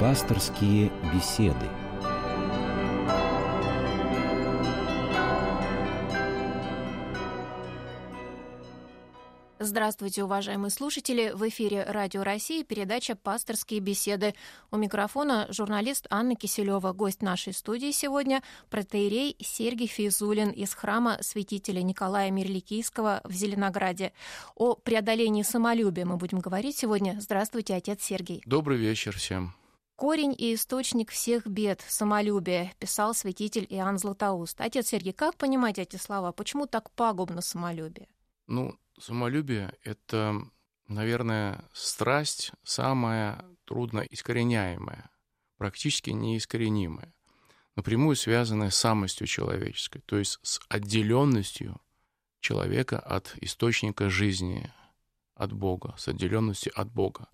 Пасторские беседы. Здравствуйте, уважаемые слушатели! В эфире Радио России передача «Пасторские беседы». У микрофона журналист Анна Киселева. Гость нашей студии сегодня – протеерей Сергей Физулин из храма святителя Николая Мирликийского в Зеленограде. О преодолении самолюбия мы будем говорить сегодня. Здравствуйте, отец Сергей. Добрый вечер всем. Корень и источник всех бед – самолюбие, писал святитель Иоанн Златоуст. Отец Сергей, как понимать эти слова? Почему так пагубно самолюбие? Ну, самолюбие — это, наверное, страсть самая трудно искореняемая, практически неискоренимая, напрямую связанная с самостью человеческой, то есть с отделенностью человека от источника жизни, от Бога, с отделенностью от Бога.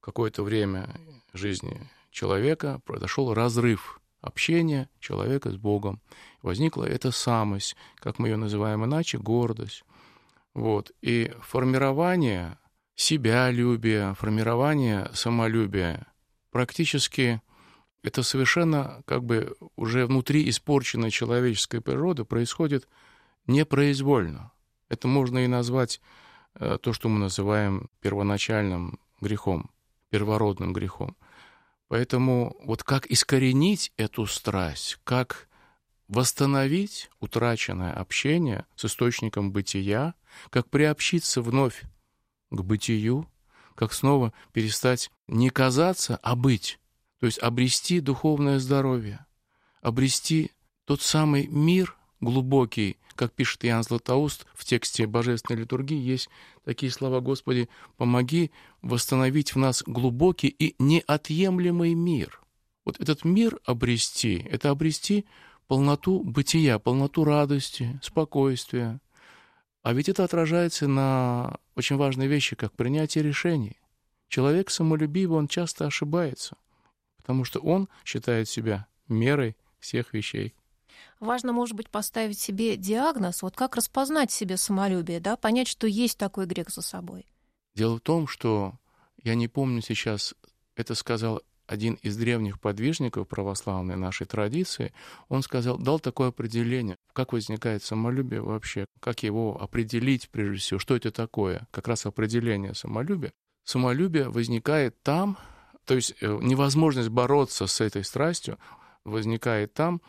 Какое-то время жизни человека произошел разрыв общения человека с Богом. Возникла эта самость, как мы ее называем иначе, гордость. Вот. И формирование себялюбия, формирование самолюбия практически это совершенно как бы уже внутри испорченной человеческой природы происходит непроизвольно. Это можно и назвать э, то, что мы называем первоначальным грехом, первородным грехом. Поэтому вот как искоренить эту страсть, как восстановить утраченное общение с источником бытия, как приобщиться вновь к бытию, как снова перестать не казаться, а быть, то есть обрести духовное здоровье, обрести тот самый мир глубокий, как пишет Иоанн Златоуст в тексте Божественной литургии, есть такие слова «Господи, помоги восстановить в нас глубокий и неотъемлемый мир». Вот этот мир обрести, это обрести полноту бытия, полноту радости, спокойствия. А ведь это отражается на очень важной вещи, как принятие решений. Человек самолюбивый, он часто ошибается, потому что он считает себя мерой всех вещей. Важно, может быть, поставить себе диагноз, вот как распознать себе самолюбие, да, понять, что есть такой грех за собой. Дело в том, что я не помню сейчас, это сказал один из древних подвижников православной нашей традиции, он сказал, дал такое определение, как возникает самолюбие вообще, как его определить прежде всего, что это такое, как раз определение самолюбия. Самолюбие возникает там, то есть э, невозможность бороться с этой страстью возникает там,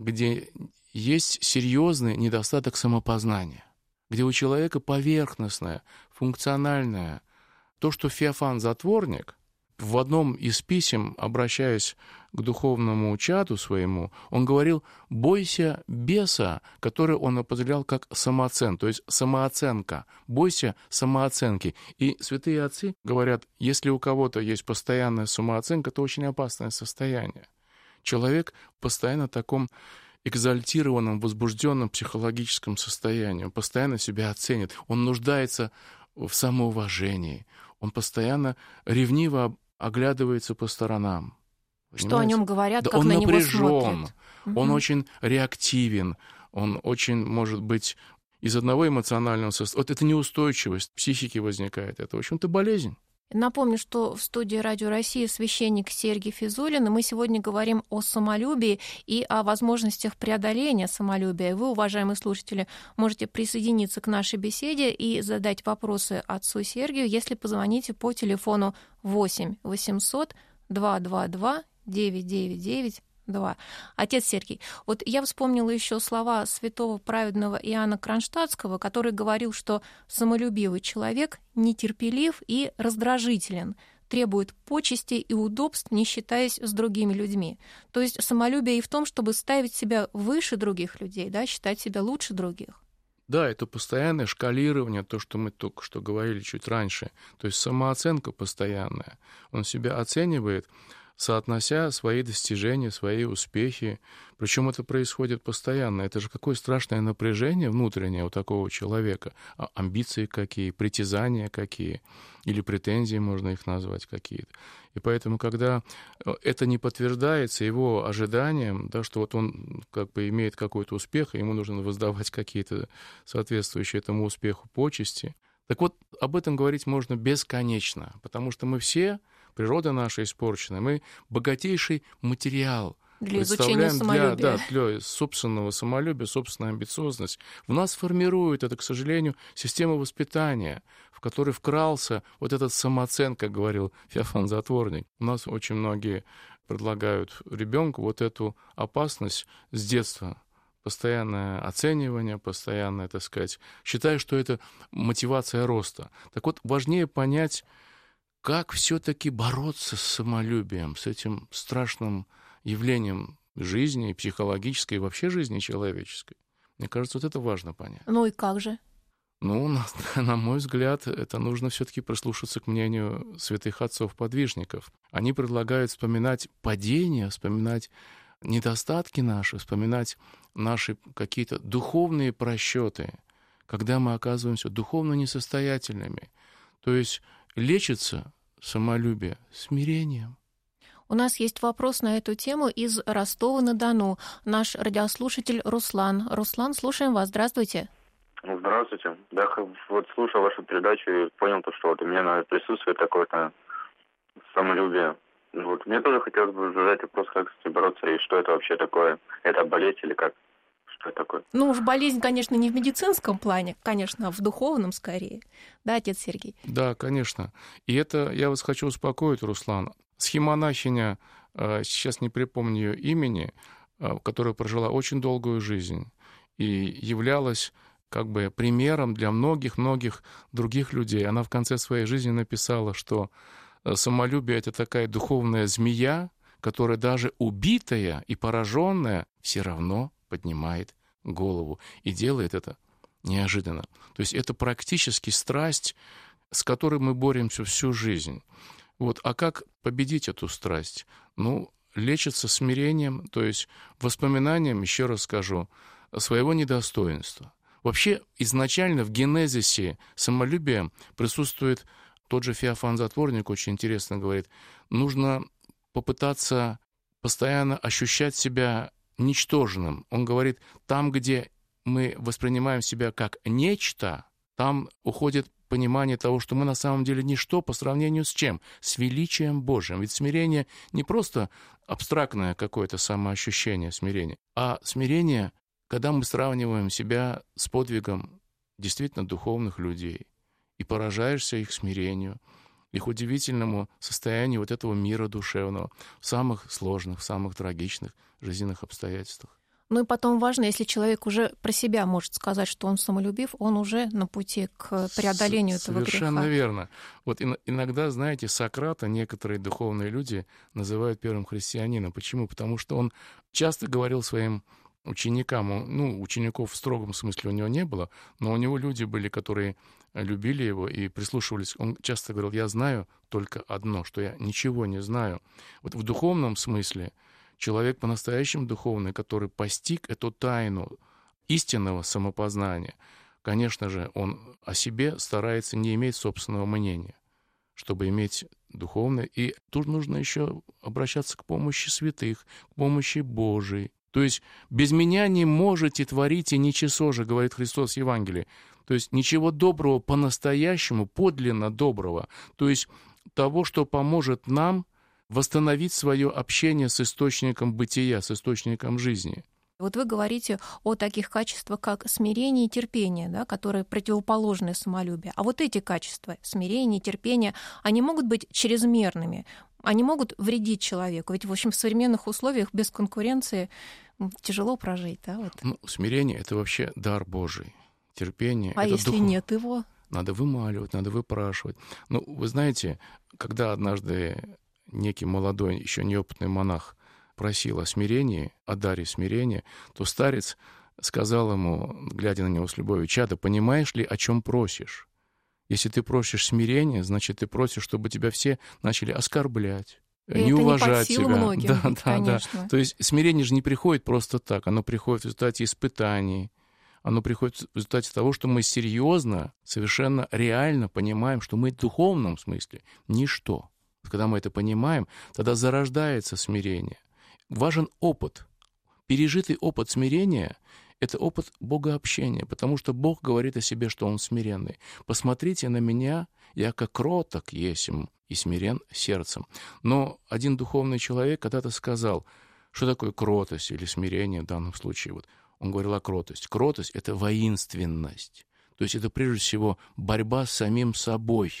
где есть серьезный недостаток самопознания, где у человека поверхностное, функциональное, то, что Феофан-затворник, в одном из писем, обращаясь к духовному чаду своему, он говорил «бойся беса», который он определял как самооцен, то есть самооценка, бойся самооценки. И святые отцы говорят, если у кого-то есть постоянная самооценка, это очень опасное состояние. Человек постоянно в таком экзальтированном, возбужденном психологическом состоянии, он постоянно себя оценит, он нуждается в самоуважении, он постоянно ревниво оглядывается по сторонам. Понимаете? Что о нем говорят, да как он на напряжен, него смотрят. он Угу. очень реактивен, он очень, может быть, из одного эмоционального состояния. Вот это неустойчивость психики возникает. Это, в общем-то, болезнь. Напомню, что в студии Радио России священник Сергей Физулин, и мы сегодня говорим о самолюбии и о возможностях преодоления самолюбия. Вы, уважаемые слушатели, можете присоединиться к нашей беседе и задать вопросы отцу Сергию, если позвоните по телефону 8 800 222 999 2. Отец Сергей, вот я вспомнила еще слова святого праведного Иоанна Кронштадтского, который говорил, что самолюбивый человек нетерпелив и раздражителен, требует почести и удобств, не считаясь с другими людьми. То есть самолюбие и в том, чтобы ставить себя выше других людей, да, считать себя лучше других. Да, это постоянное шкалирование, то, что мы только что говорили чуть раньше. То есть самооценка постоянная. Он себя оценивает, соотнося свои достижения, свои успехи. Причем это происходит постоянно. Это же какое страшное напряжение внутреннее у такого человека. А амбиции какие, притязания какие, или претензии можно их назвать какие-то. И поэтому, когда это не подтверждается его ожиданием, да, что вот он как бы имеет какой-то успех, и ему нужно воздавать какие-то соответствующие этому успеху почести, так вот, об этом говорить можно бесконечно, потому что мы все природа наша испорчена, мы богатейший материал для изучения самолюбия. Для, да, для собственного самолюбия, собственной амбициозность. В нас формирует это, к сожалению, система воспитания, в которой вкрался вот этот самооцен, как говорил Феофан Затворник. У нас очень многие предлагают ребенку вот эту опасность с детства постоянное оценивание, постоянное, так сказать, считаю, что это мотивация роста. Так вот, важнее понять, как все-таки бороться с самолюбием, с этим страшным явлением жизни, психологической и вообще жизни человеческой. Мне кажется, вот это важно понять. Ну и как же? Ну, на, на мой взгляд, это нужно все-таки прислушаться к мнению святых отцов-подвижников. Они предлагают вспоминать падения, вспоминать недостатки наши, вспоминать наши какие-то духовные просчеты, когда мы оказываемся духовно несостоятельными. То есть лечится самолюбие смирением. У нас есть вопрос на эту тему из Ростова-на-Дону. Наш радиослушатель Руслан. Руслан, слушаем вас. Здравствуйте. Здравствуйте. Да, вот слушал вашу передачу и понял то, что вот у меня наверное, присутствует такое-то самолюбие. Вот. Мне тоже хотелось бы задать вопрос, как с этим бороться и что это вообще такое. Это болезнь или как? Что такое? Ну, уж болезнь, конечно, не в медицинском плане, конечно, а в духовном скорее. Да, отец Сергей? Да, конечно. И это я вас хочу успокоить, Руслан. Схемонахиня, э, сейчас не припомню ее имени, э, которая прожила очень долгую жизнь и являлась как бы примером для многих-многих других людей. Она в конце своей жизни написала, что э, самолюбие — это такая духовная змея, которая даже убитая и пораженная все равно поднимает голову и делает это неожиданно. То есть это практически страсть, с которой мы боремся всю жизнь. Вот. А как победить эту страсть? Ну, лечится смирением, то есть воспоминанием, еще раз скажу, своего недостоинства. Вообще, изначально в генезисе самолюбия присутствует тот же Феофан Затворник, очень интересно говорит, нужно попытаться постоянно ощущать себя ничтожным. Он говорит, там, где мы воспринимаем себя как нечто, там уходит понимание того, что мы на самом деле ничто по сравнению с чем? С величием Божьим. Ведь смирение не просто абстрактное какое-то самоощущение смирения, а смирение, когда мы сравниваем себя с подвигом действительно духовных людей и поражаешься их смирению, их удивительному состоянию вот этого мира душевного в самых сложных, в самых трагичных жизненных обстоятельствах. Ну и потом важно, если человек уже про себя может сказать, что он самолюбив, он уже на пути к преодолению С- этого греха. Совершенно верно. Вот иногда, знаете, Сократа некоторые духовные люди называют первым христианином. Почему? Потому что он часто говорил своим ученикам, ну, учеников в строгом смысле у него не было, но у него люди были, которые любили его и прислушивались. Он часто говорил, я знаю только одно, что я ничего не знаю. Вот в духовном смысле – человек по-настоящему духовный, который постиг эту тайну истинного самопознания, конечно же, он о себе старается не иметь собственного мнения, чтобы иметь духовное. И тут нужно еще обращаться к помощи святых, к помощи Божией. То есть без меня не можете творить и ничего же, говорит Христос в Евангелии. То есть ничего доброго по-настоящему, подлинно доброго. То есть того, что поможет нам восстановить свое общение с источником бытия, с источником жизни. Вот вы говорите о таких качествах, как смирение и терпение, да, которые противоположны самолюбию. А вот эти качества, смирение, терпение, они могут быть чрезмерными, они могут вредить человеку. Ведь, в общем, в современных условиях без конкуренции тяжело прожить. Да, вот. ну, смирение — это вообще дар Божий. Терпение — а это если дух... нет его? Надо вымаливать, надо выпрашивать. Ну, вы знаете, когда однажды некий молодой, еще неопытный монах просил о смирении, о даре смирения, то старец сказал ему, глядя на него с любовью, «Чадо, понимаешь ли, о чем просишь? Если ты просишь смирения, значит, ты просишь, чтобы тебя все начали оскорблять, И не уважать не тебя. многим, да, да, конечно. да. То есть смирение же не приходит просто так, оно приходит в результате испытаний, оно приходит в результате того, что мы серьезно, совершенно реально понимаем, что мы в духовном смысле ничто. Когда мы это понимаем, тогда зарождается смирение. Важен опыт. Пережитый опыт смирения это опыт богообщения, потому что Бог говорит о себе, что Он смиренный. Посмотрите на меня, я как кроток есим и смирен сердцем. Но один духовный человек когда-то сказал, что такое кротость или смирение в данном случае. Вот он говорил о кротости. Кротость — это воинственность. То есть это прежде всего борьба с самим собой.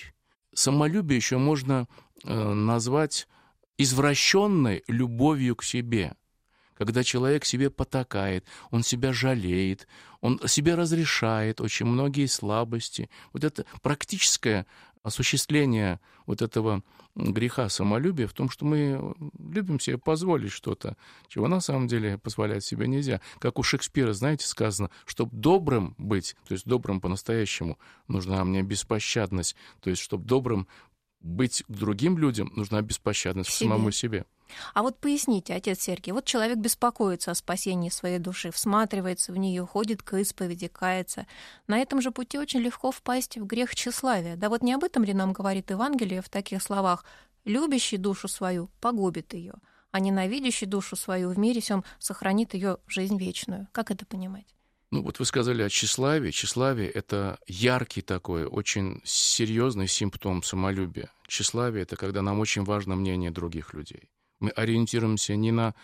Самолюбие еще можно э, назвать извращенной любовью к себе когда человек себе потакает, он себя жалеет, он себе разрешает очень многие слабости. Вот это практическое осуществление вот этого греха самолюбия в том, что мы любим себе позволить что-то, чего на самом деле позволять себе нельзя. Как у Шекспира, знаете, сказано, чтобы добрым быть, то есть добрым по-настоящему, нужна мне беспощадность, то есть чтобы добрым быть к другим людям, нужна беспощадность к самому себе. А вот поясните, отец Сергей, вот человек беспокоится о спасении своей души, всматривается в нее, ходит к исповеди, кается. На этом же пути очень легко впасть в грех тщеславия. Да вот не об этом ли нам говорит Евангелие в таких словах «любящий душу свою погубит ее, а ненавидящий душу свою в мире сем сохранит ее жизнь вечную». Как это понимать? Ну, вот вы сказали о тщеславии. Тщеславие — это яркий такой, очень серьезный симптом самолюбия. Тщеславие — это когда нам очень важно мнение других людей. Мы ориентируемся не на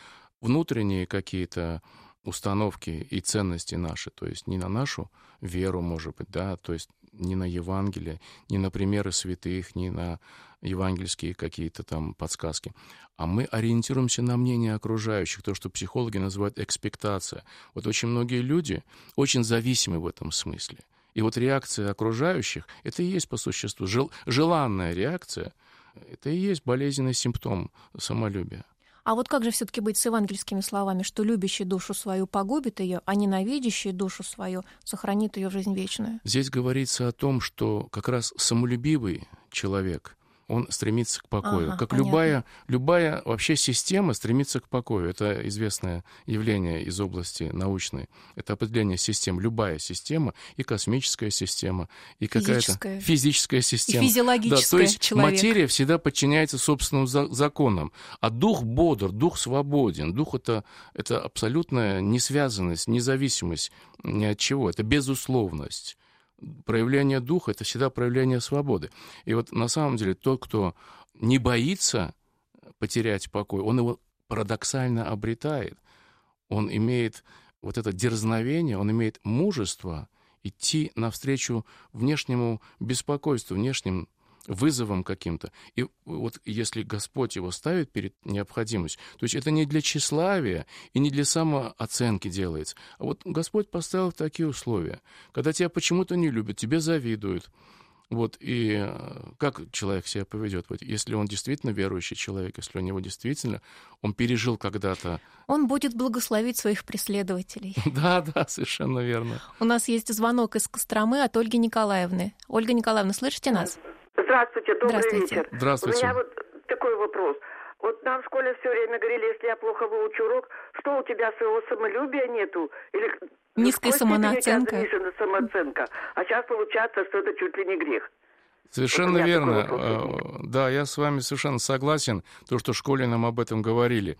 внутренние какие-то установки и ценности наши, то есть не на нашу веру, может быть, да, то есть не на Евангелие, не на примеры святых, не на евангельские какие-то там подсказки, а мы ориентируемся на мнение окружающих, то, что психологи называют экспектация. Вот очень многие люди очень зависимы в этом смысле. И вот реакция окружающих — это и есть по существу жел, желанная реакция — это и есть болезненный симптом самолюбия. А вот как же все-таки быть с евангельскими словами, что любящий душу свою погубит ее, а ненавидящий душу свою сохранит ее в жизнь вечную? Здесь говорится о том, что как раз самолюбивый человек он стремится к покою. Ага, как любая, любая вообще система стремится к покою. Это известное явление из области научной. Это определение систем. Любая система, и космическая система, и какая-то физическая, система. И физиологическая. Да, то есть человек. материя всегда подчиняется собственным законам. А дух бодр, дух свободен. Дух это, это абсолютная несвязанность, независимость ни от чего. Это безусловность проявление духа — это всегда проявление свободы. И вот на самом деле тот, кто не боится потерять покой, он его парадоксально обретает. Он имеет вот это дерзновение, он имеет мужество идти навстречу внешнему беспокойству, внешним вызовом каким-то. И вот если Господь его ставит перед необходимостью, то есть это не для тщеславия и не для самооценки делается, а вот Господь поставил такие условия. Когда тебя почему-то не любят, тебе завидуют, вот, и э, как человек себя поведет, вот, если он действительно верующий человек, если у него действительно, он пережил когда-то... Он будет благословить своих преследователей. Да, да, совершенно верно. У нас есть звонок из Костромы от Ольги Николаевны. Ольга Николаевна, слышите нас? Здравствуйте, добрый Здравствуйте. вечер. Здравствуйте. У меня вот такой вопрос. Вот нам в школе все время говорили, если я плохо выучу урок, что у тебя своего самолюбия нету? Или Низкая самооценка. Самооценка. А сейчас получается, что это чуть ли не грех. Совершенно вот верно. Э, да, я с вами совершенно согласен, то, что в школе нам об этом говорили.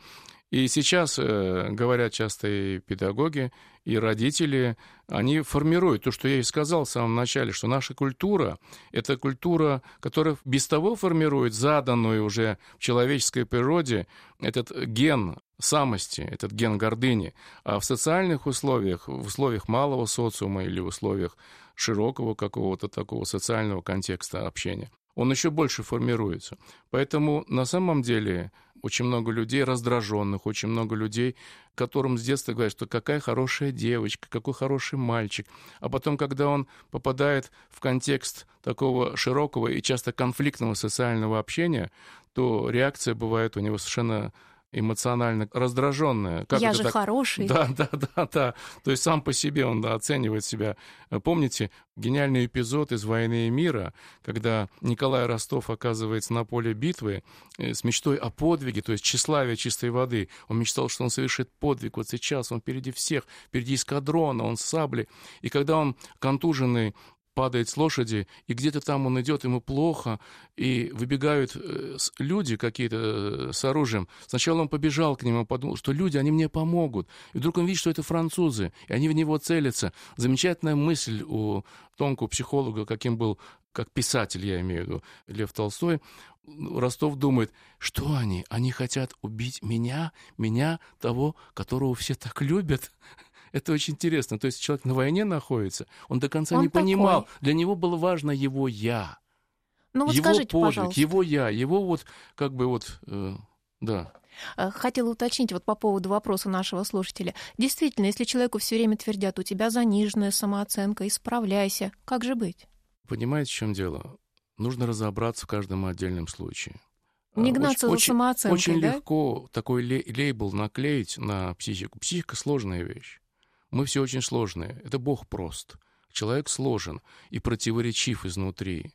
И сейчас э, говорят часто и педагоги, и родители, они формируют то, что я и сказал в самом начале, что наша культура — это культура, которая без того формирует заданную уже в человеческой природе этот ген самости, этот ген гордыни. А в социальных условиях, в условиях малого социума или в условиях широкого какого-то такого социального контекста общения, он еще больше формируется. Поэтому на самом деле очень много людей раздраженных, очень много людей, которым с детства говорят, что какая хорошая девочка, какой хороший мальчик. А потом, когда он попадает в контекст такого широкого и часто конфликтного социального общения, то реакция бывает у него совершенно эмоционально раздраженная. Как Я же так? хороший. Да, да, да, да. То есть сам по себе он да, оценивает себя. Помните гениальный эпизод из «Войны и мира», когда Николай Ростов оказывается на поле битвы э, с мечтой о подвиге, то есть тщеславие чистой воды. Он мечтал, что он совершит подвиг вот сейчас, он впереди всех, впереди эскадрона, он с саблей. И когда он контуженный падает с лошади, и где-то там он идет, ему плохо, и выбегают э, люди какие-то э, с оружием. Сначала он побежал к нему, подумал, что люди, они мне помогут. И вдруг он видит, что это французы, и они в него целятся. Замечательная мысль у тонкого психолога, каким был как писатель, я имею в виду, Лев Толстой, Ростов думает, что они? Они хотят убить меня, меня, того, которого все так любят. Это очень интересно. То есть человек на войне находится, он до конца он не такой. понимал. Для него было важно его «я». Ну вот его скажите, подвиг, пожалуйста. его «я», его вот как бы вот, э, да. Э, Хотела уточнить вот по поводу вопроса нашего слушателя. Действительно, если человеку все время твердят, у тебя заниженная самооценка, исправляйся, как же быть? Понимаете, в чем дело? Нужно разобраться в каждом отдельном случае. А, Не гнаться за очень, самооценкой, Очень да? легко такой лей- лейбл наклеить на психику. Психика сложная вещь. Мы все очень сложные. Это Бог прост. Человек сложен и противоречив изнутри.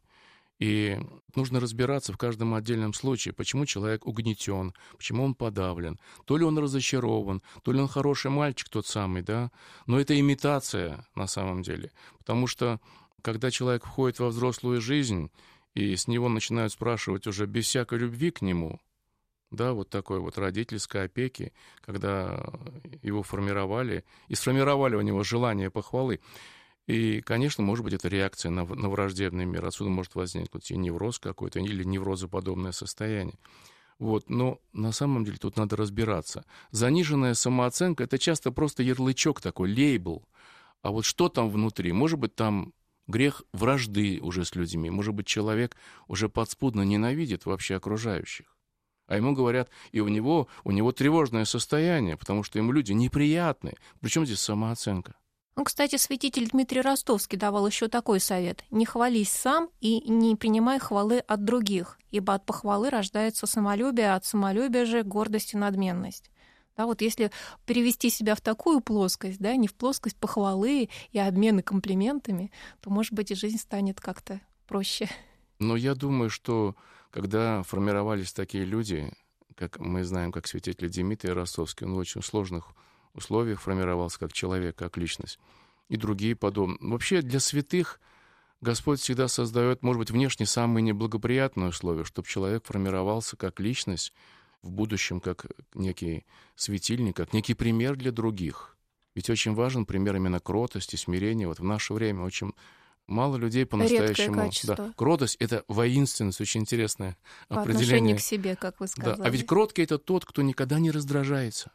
И нужно разбираться в каждом отдельном случае, почему человек угнетен, почему он подавлен. То ли он разочарован, то ли он хороший мальчик тот самый, да. Но это имитация на самом деле. Потому что когда человек входит во взрослую жизнь, и с него начинают спрашивать уже без всякой любви к нему, да, вот такой вот родительской опеки, когда его формировали, и сформировали у него желание похвалы. И, конечно, может быть, это реакция на, на враждебный мир. Отсюда может возникнуть и невроз какой-то, или неврозоподобное состояние. Вот. Но на самом деле тут надо разбираться. Заниженная самооценка — это часто просто ярлычок такой, лейбл. А вот что там внутри? Может быть, там грех вражды уже с людьми. Может быть, человек уже подспудно ненавидит вообще окружающих. А ему говорят, и у него, у него тревожное состояние, потому что ему люди неприятные. Причем здесь самооценка? Ну, кстати, святитель Дмитрий Ростовский давал еще такой совет. Не хвались сам и не принимай хвалы от других, ибо от похвалы рождается самолюбие, а от самолюбия же гордость и надменность. Да, вот если перевести себя в такую плоскость, да, не в плоскость похвалы и обмена комплиментами, то, может быть, и жизнь станет как-то проще. Но я думаю, что когда формировались такие люди, как мы знаем, как святитель Дмитрий Ростовский, он в очень сложных условиях формировался как человек, как личность, и другие подобные. Вообще для святых Господь всегда создает, может быть, внешне самые неблагоприятные условия, чтобы человек формировался как личность, в будущем как некий светильник, как некий пример для других. Ведь очень важен пример именно кротости, смирения. Вот в наше время очень мало людей по-настоящему... Да, кротость — это воинственность, очень интересное По определение. отношению к себе, как вы Да, сказали. а ведь кроткий — это тот, кто никогда не раздражается.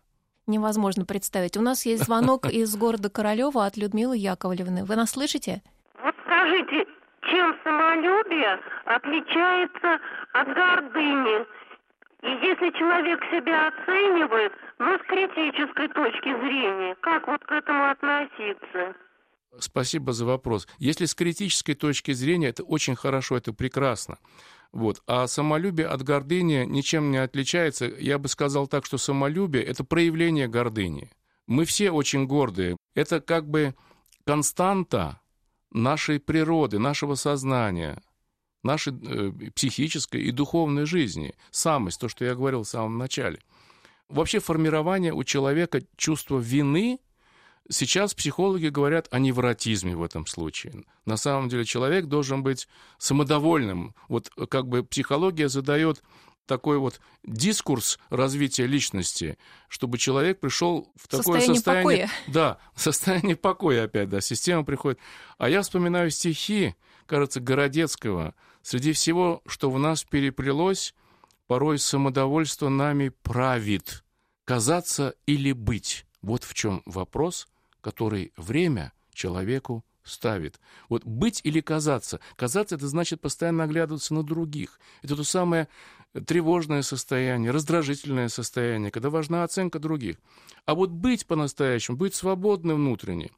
Невозможно представить. У нас есть звонок из города Королева от Людмилы Яковлевны. Вы нас слышите? Вот скажите, чем самолюбие отличается от гордыни? И если человек себя оценивает, но с критической точки зрения, как вот к этому относиться? Спасибо за вопрос. Если с критической точки зрения, это очень хорошо, это прекрасно. Вот. А самолюбие от гордыни ничем не отличается. Я бы сказал так, что самолюбие — это проявление гордыни. Мы все очень гордые. Это как бы константа нашей природы, нашего сознания, нашей э, психической и духовной жизни. Самость, то, что я говорил в самом начале. Вообще формирование у человека чувства вины Сейчас психологи говорят о невротизме в этом случае. На самом деле человек должен быть самодовольным. Вот как бы психология задает такой вот дискурс развития личности, чтобы человек пришел в такое Состояние состояние... покоя. Да, состояние покоя опять, да, система приходит. А я вспоминаю стихи, кажется, Городецкого. Среди всего, что в нас переплелось, порой самодовольство нами правит. Казаться или быть. Вот в чем вопрос, который время человеку ставит. Вот быть или казаться. Казаться — это значит постоянно оглядываться на других. Это то самое тревожное состояние, раздражительное состояние, когда важна оценка других. А вот быть по-настоящему, быть свободным внутренне,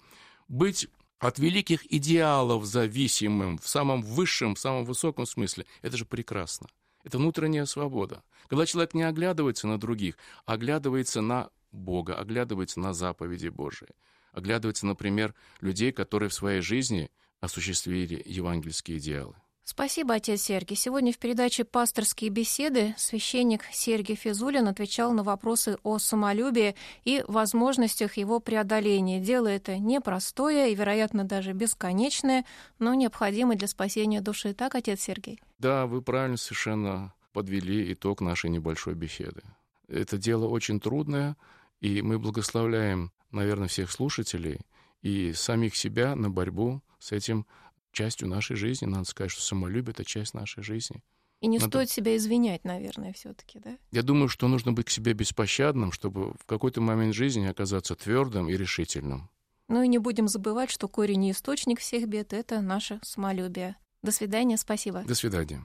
быть от великих идеалов зависимым в самом высшем, в самом высоком смысле, это же прекрасно. Это внутренняя свобода. Когда человек не оглядывается на других, а оглядывается на Бога, оглядывается на заповеди Божии, оглядывается, например, людей, которые в своей жизни осуществили евангельские идеалы. Спасибо, отец Сергий. Сегодня в передаче «Пасторские беседы» священник Сергий Физулин отвечал на вопросы о самолюбии и возможностях его преодоления. Дело это непростое и, вероятно, даже бесконечное, но необходимое для спасения души. Так, отец Сергей? Да, вы правильно совершенно подвели итог нашей небольшой беседы. Это дело очень трудное, и мы благословляем, наверное, всех слушателей и самих себя на борьбу с этим частью нашей жизни. Надо сказать, что самолюбие — это часть нашей жизни. И не Надо... стоит себя извинять, наверное, все таки да? Я думаю, что нужно быть к себе беспощадным, чтобы в какой-то момент жизни оказаться твердым и решительным. Ну и не будем забывать, что корень и источник всех бед — это наше самолюбие. До свидания, спасибо. До свидания.